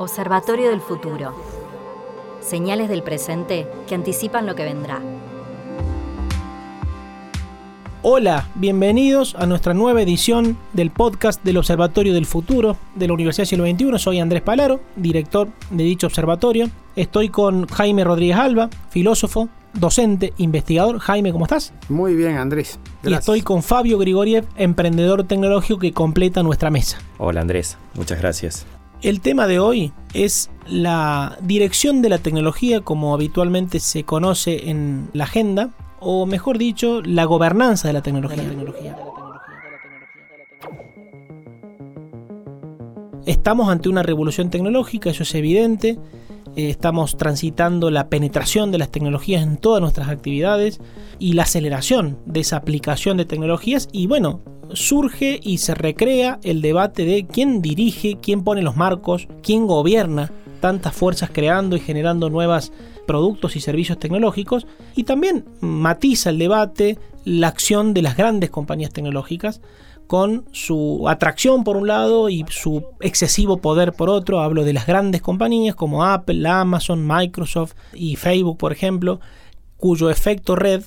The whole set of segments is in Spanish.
Observatorio del futuro. Señales del presente que anticipan lo que vendrá. Hola, bienvenidos a nuestra nueva edición del podcast del Observatorio del Futuro de la Universidad Siglo XXI. Soy Andrés Palaro, director de dicho observatorio. Estoy con Jaime Rodríguez Alba, filósofo, docente, investigador. Jaime, ¿cómo estás? Muy bien, Andrés. Y estoy con Fabio Grigoriev, emprendedor tecnológico que completa nuestra mesa. Hola Andrés, muchas gracias. El tema de hoy es la dirección de la tecnología como habitualmente se conoce en la agenda, o mejor dicho, la gobernanza de la tecnología. Estamos ante una revolución tecnológica, eso es evidente. Eh, estamos transitando la penetración de las tecnologías en todas nuestras actividades y la aceleración de esa aplicación de tecnologías. Y bueno, surge y se recrea el debate de quién dirige, quién pone los marcos, quién gobierna tantas fuerzas creando y generando nuevos productos y servicios tecnológicos y también matiza el debate la acción de las grandes compañías tecnológicas con su atracción por un lado y su excesivo poder por otro. Hablo de las grandes compañías como Apple, Amazon, Microsoft y Facebook, por ejemplo, cuyo efecto red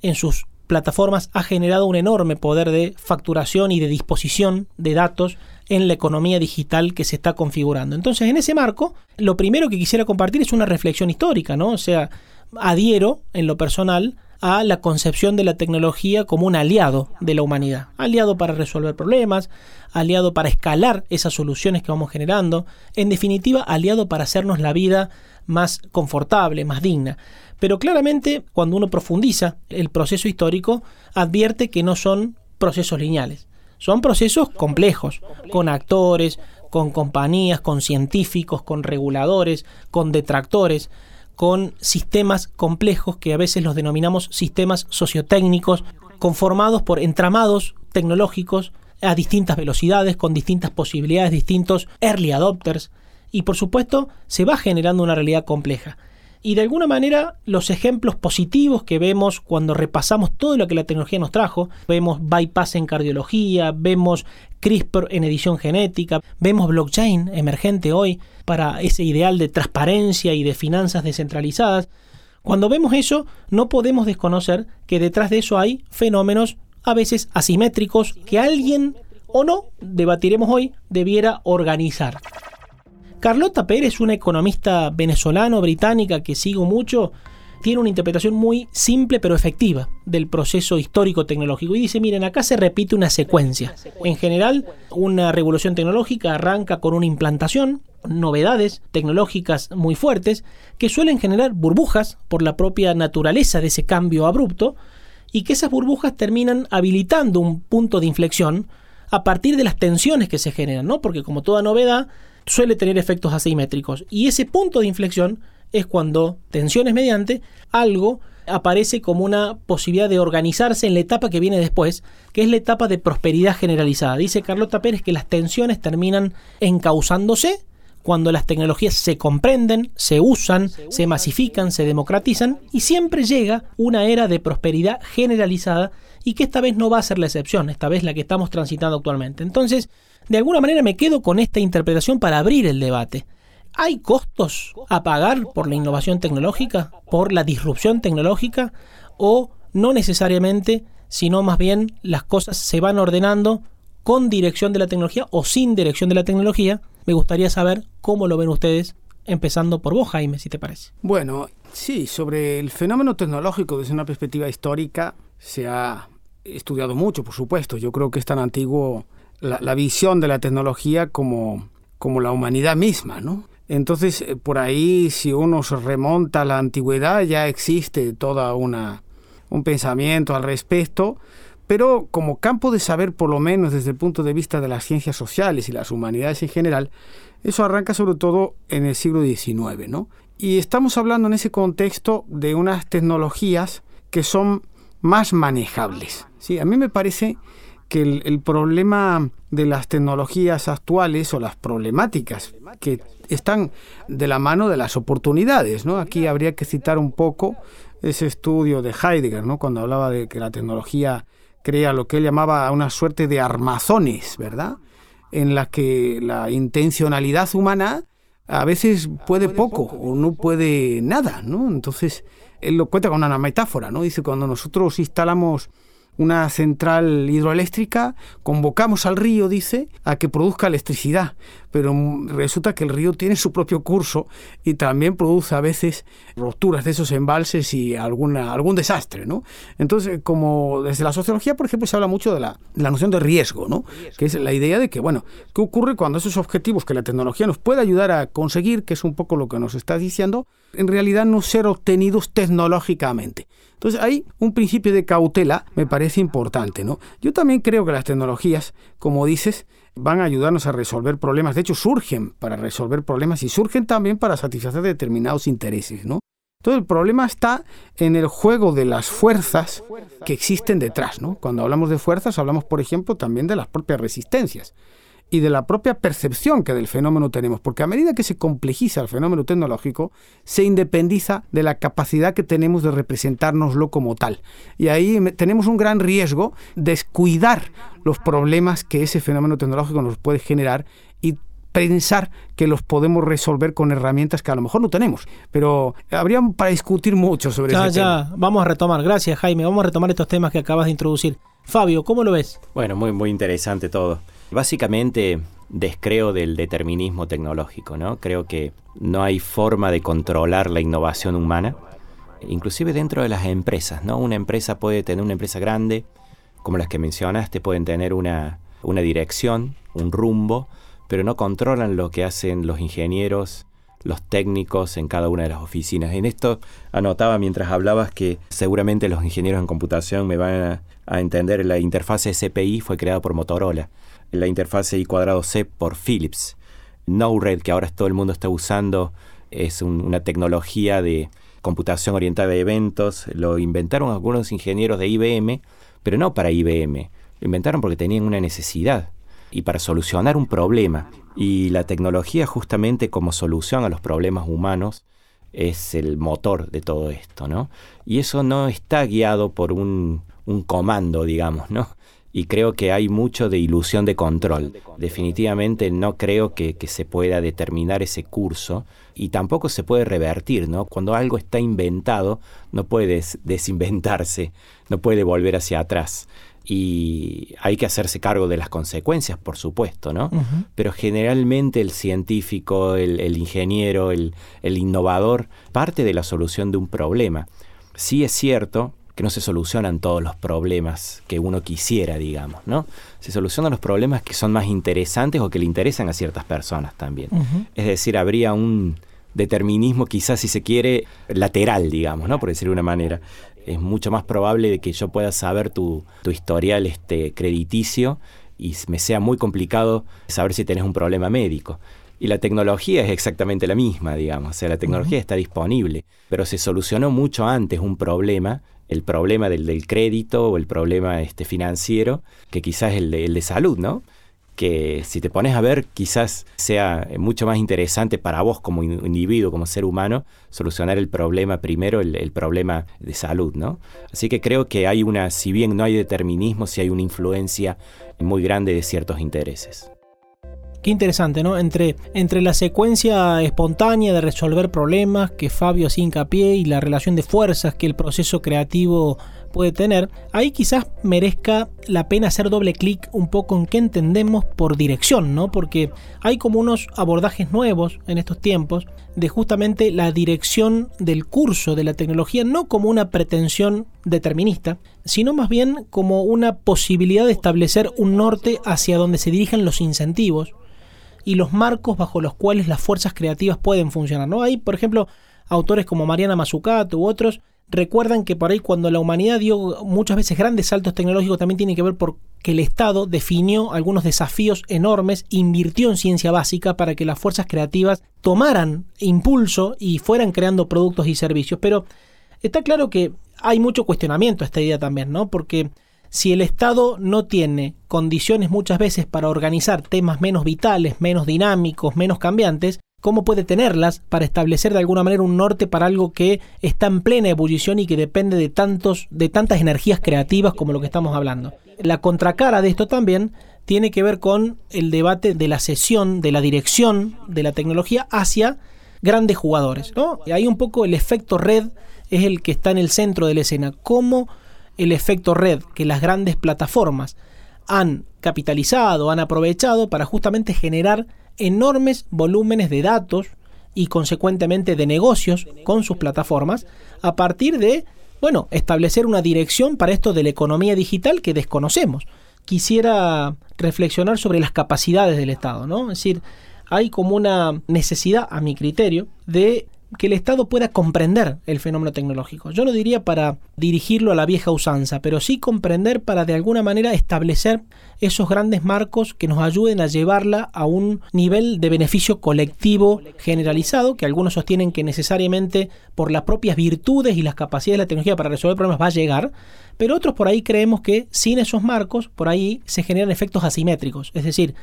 en sus plataformas ha generado un enorme poder de facturación y de disposición de datos en la economía digital que se está configurando. Entonces, en ese marco, lo primero que quisiera compartir es una reflexión histórica, ¿no? O sea, adhiero en lo personal a la concepción de la tecnología como un aliado de la humanidad, aliado para resolver problemas, aliado para escalar esas soluciones que vamos generando, en definitiva, aliado para hacernos la vida más confortable, más digna. Pero claramente, cuando uno profundiza el proceso histórico, advierte que no son procesos lineales. Son procesos complejos, con actores, con compañías, con científicos, con reguladores, con detractores, con sistemas complejos que a veces los denominamos sistemas sociotécnicos, conformados por entramados tecnológicos a distintas velocidades, con distintas posibilidades, distintos early adopters, y por supuesto se va generando una realidad compleja. Y de alguna manera los ejemplos positivos que vemos cuando repasamos todo lo que la tecnología nos trajo, vemos bypass en cardiología, vemos CRISPR en edición genética, vemos blockchain emergente hoy para ese ideal de transparencia y de finanzas descentralizadas. Cuando vemos eso, no podemos desconocer que detrás de eso hay fenómenos a veces asimétricos que alguien o no, debatiremos hoy, debiera organizar. Carlota Pérez, una economista venezolano-británica que sigo mucho, tiene una interpretación muy simple pero efectiva del proceso histórico tecnológico. Y dice, miren, acá se repite una secuencia. En general, una revolución tecnológica arranca con una implantación, novedades tecnológicas muy fuertes, que suelen generar burbujas por la propia naturaleza de ese cambio abrupto, y que esas burbujas terminan habilitando un punto de inflexión a partir de las tensiones que se generan, ¿no? Porque como toda novedad, suele tener efectos asimétricos. Y ese punto de inflexión es cuando, tensiones mediante, algo aparece como una posibilidad de organizarse en la etapa que viene después, que es la etapa de prosperidad generalizada. Dice Carlota Pérez que las tensiones terminan encauzándose cuando las tecnologías se comprenden, se usan, se masifican, se democratizan y siempre llega una era de prosperidad generalizada y que esta vez no va a ser la excepción, esta vez la que estamos transitando actualmente. Entonces, de alguna manera me quedo con esta interpretación para abrir el debate. ¿Hay costos a pagar por la innovación tecnológica, por la disrupción tecnológica o no necesariamente, sino más bien las cosas se van ordenando con dirección de la tecnología o sin dirección de la tecnología? Me gustaría saber cómo lo ven ustedes, empezando por vos, Jaime, si te parece. Bueno, sí, sobre el fenómeno tecnológico desde una perspectiva histórica se ha estudiado mucho, por supuesto. Yo creo que es tan antiguo la, visión de la tecnología como, como la humanidad misma, ¿no? Entonces, eh, por ahí, si uno se remonta a la antigüedad, ya existe toda una un pensamiento al respecto, pero como campo de saber, por lo menos desde el punto de vista de las ciencias sociales y las humanidades en general, eso arranca sobre todo en el siglo XIX, ¿no? Y estamos hablando en ese contexto de unas tecnologías que son más manejables. Sí, a mí me parece que el, problema de las tecnologías actuales o las problemáticas que están de la mano de las oportunidades, ¿no? Aquí habría que citar un poco ese estudio de Heidegger, ¿no? Cuando hablaba de que la tecnología crea lo que él llamaba una suerte de armazones, ¿verdad? En la que la intencionalidad humana a veces puede poco o no puede nada, ¿no? Entonces, él lo cuenta con una metáfora, ¿no? Dice, cuando nosotros instalamos una central hidroeléctrica, convocamos al río, dice, a que produzca electricidad, pero resulta que el río tiene su propio curso y también produce a veces rupturas de esos embalses y alguna, algún desastre, ¿no? Entonces, como desde la sociología, por ejemplo, se habla mucho de la, la noción de riesgo, ¿no? Que es la idea de que, bueno, ¿qué ocurre cuando esos objetivos que la tecnología nos puede ayudar a conseguir, que es un poco lo que nos está diciendo, en realidad no ser obtenidos tecnológicamente? Entonces hay un principio de cautela, me parece importante, ¿no? Yo también creo que las tecnologías, como dices, van a ayudarnos a resolver problemas. De hecho, surgen para resolver problemas y surgen también para satisfacer determinados intereses, ¿no? Entonces el problema está en el juego de las fuerzas que existen detrás, ¿no? Cuando hablamos de fuerzas hablamos, por ejemplo, también de las propias resistencias y de la propia percepción que del fenómeno tenemos, porque a medida que se complejiza el fenómeno tecnológico, se independiza de la capacidad que tenemos de representárnoslo como tal. Y ahí tenemos un gran riesgo de descuidar los problemas que ese fenómeno tecnológico nos puede generar y pensar que los podemos resolver con herramientas que a lo mejor no tenemos. Pero habría para discutir mucho sobre eso. Ya, ya, vamos a retomar. Gracias, Jaime. Vamos a retomar estos temas que acabas de introducir. Fabio, ¿cómo lo ves? Bueno, muy, muy interesante todo. Básicamente descreo del determinismo tecnológico, ¿no? Creo que no hay forma de controlar la innovación humana, inclusive dentro de las empresas, ¿no? Una empresa puede tener una empresa grande, como las que mencionaste, pueden tener una, una dirección, un rumbo, pero no controlan lo que hacen los ingenieros, los técnicos en cada una de las oficinas. En esto anotaba mientras hablabas que seguramente los ingenieros en computación me van a, entender la interfase SPI fue creada por Motorola la interfase I cuadrado C por Philips. Node-RED, que ahora todo el mundo está usando, es una tecnología de computación orientada a eventos. Lo inventaron algunos ingenieros de IBM, pero no para IBM. Lo inventaron porque tenían una necesidad y para solucionar un problema. Y la tecnología justamente como solución a los problemas humanos es el motor de todo esto, ¿no? Y eso no está guiado por un, un comando, digamos, ¿no? y creo que hay mucho de ilusión de control. Definitivamente no creo que, se pueda determinar ese curso y tampoco se puede revertir, ¿no? Cuando algo está inventado, no puede desinventarse, no puede volver hacia atrás. Y hay que hacerse cargo de las consecuencias, por supuesto, ¿no? Pero generalmente el científico, el, ingeniero, el, el innovador, parte de la solución de un problema. Sí es cierto que no se solucionan todos los problemas que uno quisiera, digamos, ¿no? Se solucionan los problemas que son más interesantes o que le interesan a ciertas personas también. Es decir, habría un determinismo quizás, si se quiere, lateral, digamos, ¿no? Por decirlo de una manera. Es mucho más probable de que yo pueda saber tu, tu historial este, crediticio y me sea muy complicado saber si tenés un problema médico. Y la tecnología es exactamente la misma, digamos. O sea, la tecnología está disponible, pero se solucionó mucho antes un problema el problema del, del, crédito o el problema este, financiero que quizás el de, el de salud, ¿no? Que si te pones a ver quizás sea mucho más interesante para vos como individuo, como ser humano, solucionar el problema primero, el, el, problema de salud, ¿no? Así que creo que hay una, si bien no hay determinismo, sí hay una influencia muy grande de ciertos intereses. Qué interesante, ¿no? Entre, entre la secuencia espontánea de resolver problemas que Fabio hacía hincapié y la relación de fuerzas que el proceso creativo puede tener, ahí quizás merezca la pena hacer doble clic un poco en qué entendemos por dirección, ¿no? Porque hay como unos abordajes nuevos en estos tiempos de justamente la dirección del curso de la tecnología, no como una pretensión determinista, sino más bien como una posibilidad de establecer un norte hacia donde se dirigen los incentivos y los marcos bajo los cuales las fuerzas creativas pueden funcionar. ¿no? Hay, por ejemplo, autores como Mariana Mazzucato u otros recuerdan que por ahí cuando la humanidad dio muchas veces grandes saltos tecnológicos también tiene que ver porque el Estado definió algunos desafíos enormes, invirtió en ciencia básica para que las fuerzas creativas tomaran impulso y fueran creando productos y servicios. Pero está claro que hay mucho cuestionamiento a esta idea también, ¿no? Porque si el Estado no tiene condiciones muchas veces para organizar temas menos vitales, menos dinámicos, menos cambiantes, ¿cómo puede tenerlas para establecer de alguna manera un norte para algo que está en plena ebullición y que depende de tantos de tantas energías creativas como lo que estamos hablando? La contracara de esto también tiene que ver con el debate de la cesión, de la dirección de la tecnología hacia grandes jugadores. ¿no? Y ahí un poco el efecto red es el que está en el centro de la escena. Cómo el efecto red que las grandes plataformas han capitalizado, han aprovechado para justamente generar enormes volúmenes de datos y consecuentemente de negocios con sus plataformas a partir de, bueno, establecer una dirección para esto de la economía digital que desconocemos. Quisiera reflexionar sobre las capacidades del Estado, ¿no? Es decir, hay como una necesidad, a mi criterio, de que el Estado pueda comprender el fenómeno tecnológico. Yo no diría para dirigirlo a la vieja usanza, pero sí comprender para de alguna manera establecer esos grandes marcos que nos ayuden a llevarla a un nivel de beneficio colectivo generalizado, que algunos sostienen que necesariamente por las propias virtudes y las capacidades de la tecnología para resolver problemas va a llegar, pero otros por ahí creemos que sin esos marcos, por ahí se generan efectos asimétricos, es decir,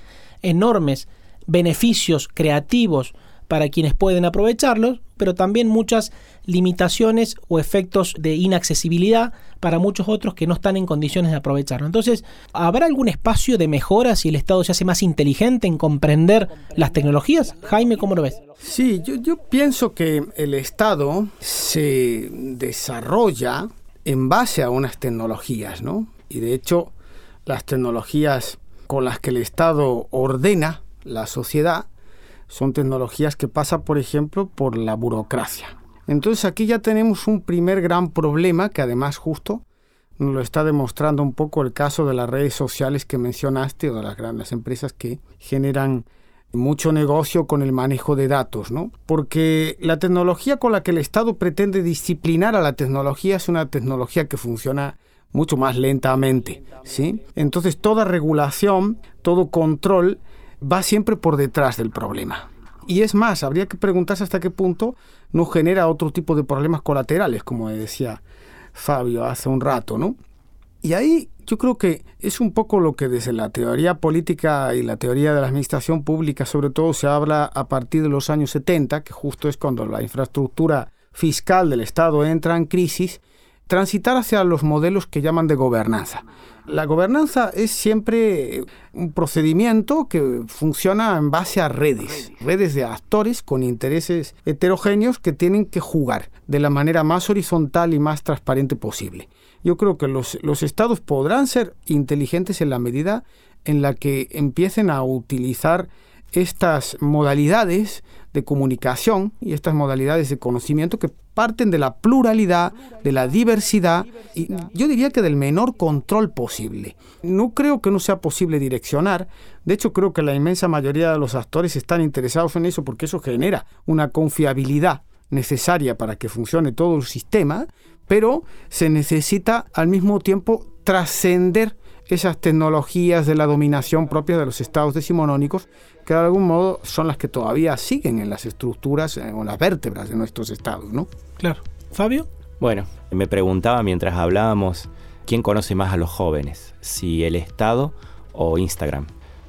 enormes beneficios creativos para quienes pueden aprovecharlos, pero también muchas limitaciones o efectos de inaccesibilidad para muchos otros que no están en condiciones de aprovecharlo. Entonces, ¿habrá algún espacio de mejora si el Estado se hace más inteligente en comprender las tecnologías? Jaime, ¿cómo lo ves? Sí, yo, yo pienso que el Estado se desarrolla en base a unas tecnologías, ¿no? Y de hecho, las tecnologías con las que el Estado ordena la sociedad son tecnologías que pasan, por ejemplo, por la burocracia. Entonces aquí ya tenemos un primer gran problema que además justo nos lo está demostrando un poco el caso de las redes sociales que mencionaste o de las grandes empresas que generan mucho negocio con el manejo de datos, ¿no? Porque la tecnología con la que el Estado pretende disciplinar a la tecnología es una tecnología que funciona mucho más lentamente, ¿sí? Entonces toda regulación, todo control va siempre por detrás del problema. Y es más, habría que preguntarse hasta qué punto no genera otro tipo de problemas colaterales, como decía Fabio hace un rato, ¿no? Y ahí yo creo que es un poco lo que desde la teoría política y la teoría de la administración pública sobre todo se habla a partir de los años 70, que justo es cuando la infraestructura fiscal del Estado entra en crisis, transitar hacia los modelos que llaman de gobernanza. La gobernanza es siempre un procedimiento que funciona en base a redes, redes de actores con intereses heterogéneos que tienen que jugar de la manera más horizontal y más transparente posible. Yo creo que los, los estados podrán ser inteligentes en la medida en la que empiecen a utilizar estas modalidades de comunicación y estas modalidades de conocimiento que parten de la pluralidad, de la diversidad y yo diría que del menor control posible. No creo que no sea posible direccionar, de hecho creo que la inmensa mayoría de los actores están interesados en eso porque eso genera una confiabilidad necesaria para que funcione todo el sistema, pero se necesita al mismo tiempo trascender esas tecnologías de la dominación propia de los estados decimonónicos que de algún modo son las que todavía siguen en las estructuras eh, o las vértebras de nuestros estados, ¿no? Claro. Fabio. Bueno, me preguntaba mientras hablábamos quién conoce más a los jóvenes, si el Estado o Instagram.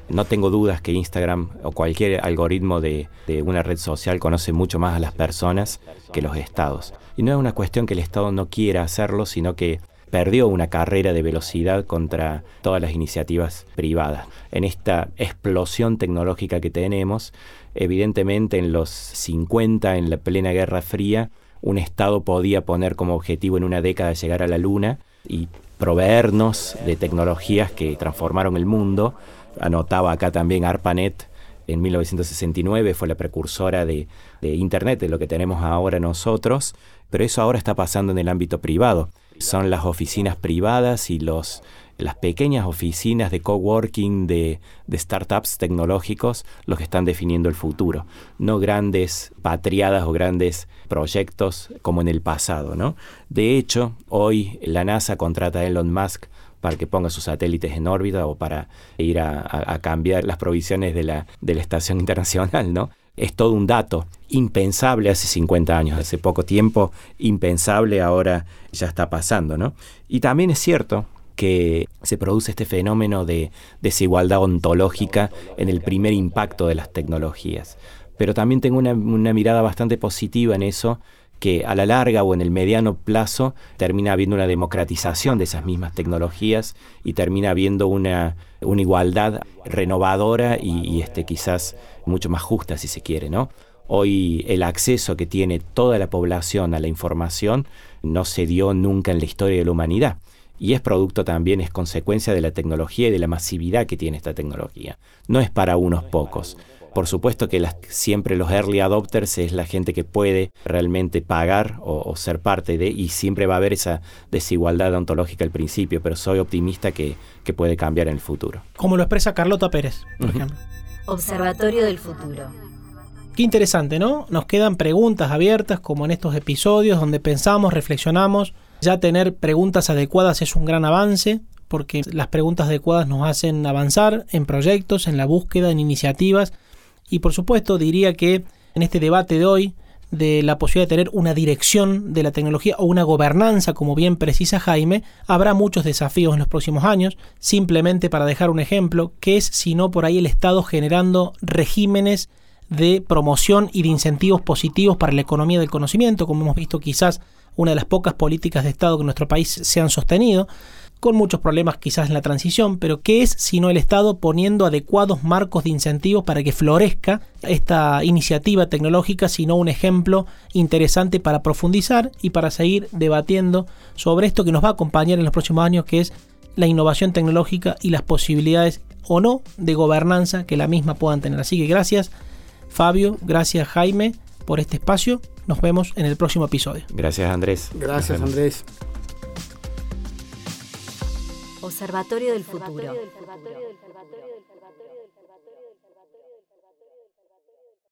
No tengo dudas que Instagram o cualquier algoritmo de, de, una red social conoce mucho más a las personas que los estados. Y no es una cuestión que el Estado no quiera hacerlo, sino que perdió una carrera de velocidad contra todas las iniciativas privadas. En esta explosión tecnológica que tenemos, evidentemente en los 50, en la plena Guerra Fría, un Estado podía poner como objetivo en una década llegar a la Luna y proveernos de tecnologías que transformaron el mundo. Anotaba acá también ARPANET en 1969, fue la precursora de, de Internet, de lo que tenemos ahora nosotros, pero eso ahora está pasando en el ámbito privado son las oficinas privadas y los, las pequeñas oficinas de coworking de, de startups tecnológicos los que están definiendo el futuro, no grandes patriadas o grandes proyectos como en el pasado. ¿no? De hecho, hoy la NASA contrata a Elon Musk para que ponga sus satélites en órbita o para ir a, a cambiar las provisiones de la, de la Estación Internacional, ¿no? Es todo un dato impensable hace 50 años, hace poco tiempo, impensable ahora ya está pasando, ¿no? Y también es cierto que se produce este fenómeno de desigualdad ontológica en el primer impacto de las tecnologías. Pero también tengo una, una mirada bastante positiva en eso, que a la larga o en el mediano plazo termina habiendo una democratización de esas mismas tecnologías y termina habiendo una, una igualdad renovadora y, este, quizás mucho más justa si se quiere, ¿no? Hoy el acceso que tiene toda la población a la información no se dio nunca en la historia de la humanidad. Y es producto también, es consecuencia de la tecnología y de la masividad que tiene esta tecnología. No es para unos pocos. Por supuesto que las, siempre los early adopters es la gente que puede realmente pagar o, o, ser parte de, y siempre va a haber esa desigualdad ontológica al principio, pero soy optimista que, que puede cambiar en el futuro. Como lo expresa Carlota Pérez, por uh -huh. ejemplo. Observatorio del futuro. Qué interesante, ¿no? Nos quedan preguntas abiertas como en estos episodios donde pensamos, reflexionamos. Ya tener preguntas adecuadas es un gran avance porque las preguntas adecuadas nos hacen avanzar en proyectos, en la búsqueda, en iniciativas. Y por supuesto diría que en este debate de hoy de la posibilidad de tener una dirección de la tecnología o una gobernanza, como bien precisa Jaime, habrá muchos desafíos en los próximos años. Simplemente para dejar un ejemplo, ¿qué es si no por ahí el Estado generando regímenes de promoción y de incentivos positivos para la economía del conocimiento, como hemos visto quizás una de las pocas políticas de Estado que en nuestro país se han sostenido, con muchos problemas quizás en la transición, pero ¿qué es sino el Estado poniendo adecuados marcos de incentivos para que florezca esta iniciativa tecnológica, sino un ejemplo interesante para profundizar y para seguir debatiendo sobre esto que nos va a acompañar en los próximos años, que es la innovación tecnológica y las posibilidades o no de gobernanza que la misma puedan tener. Así que gracias Fabio, gracias Jaime por este espacio. Nos vemos en el próximo episodio. Gracias Andrés. Gracias Andrés. Observatorio del futuro.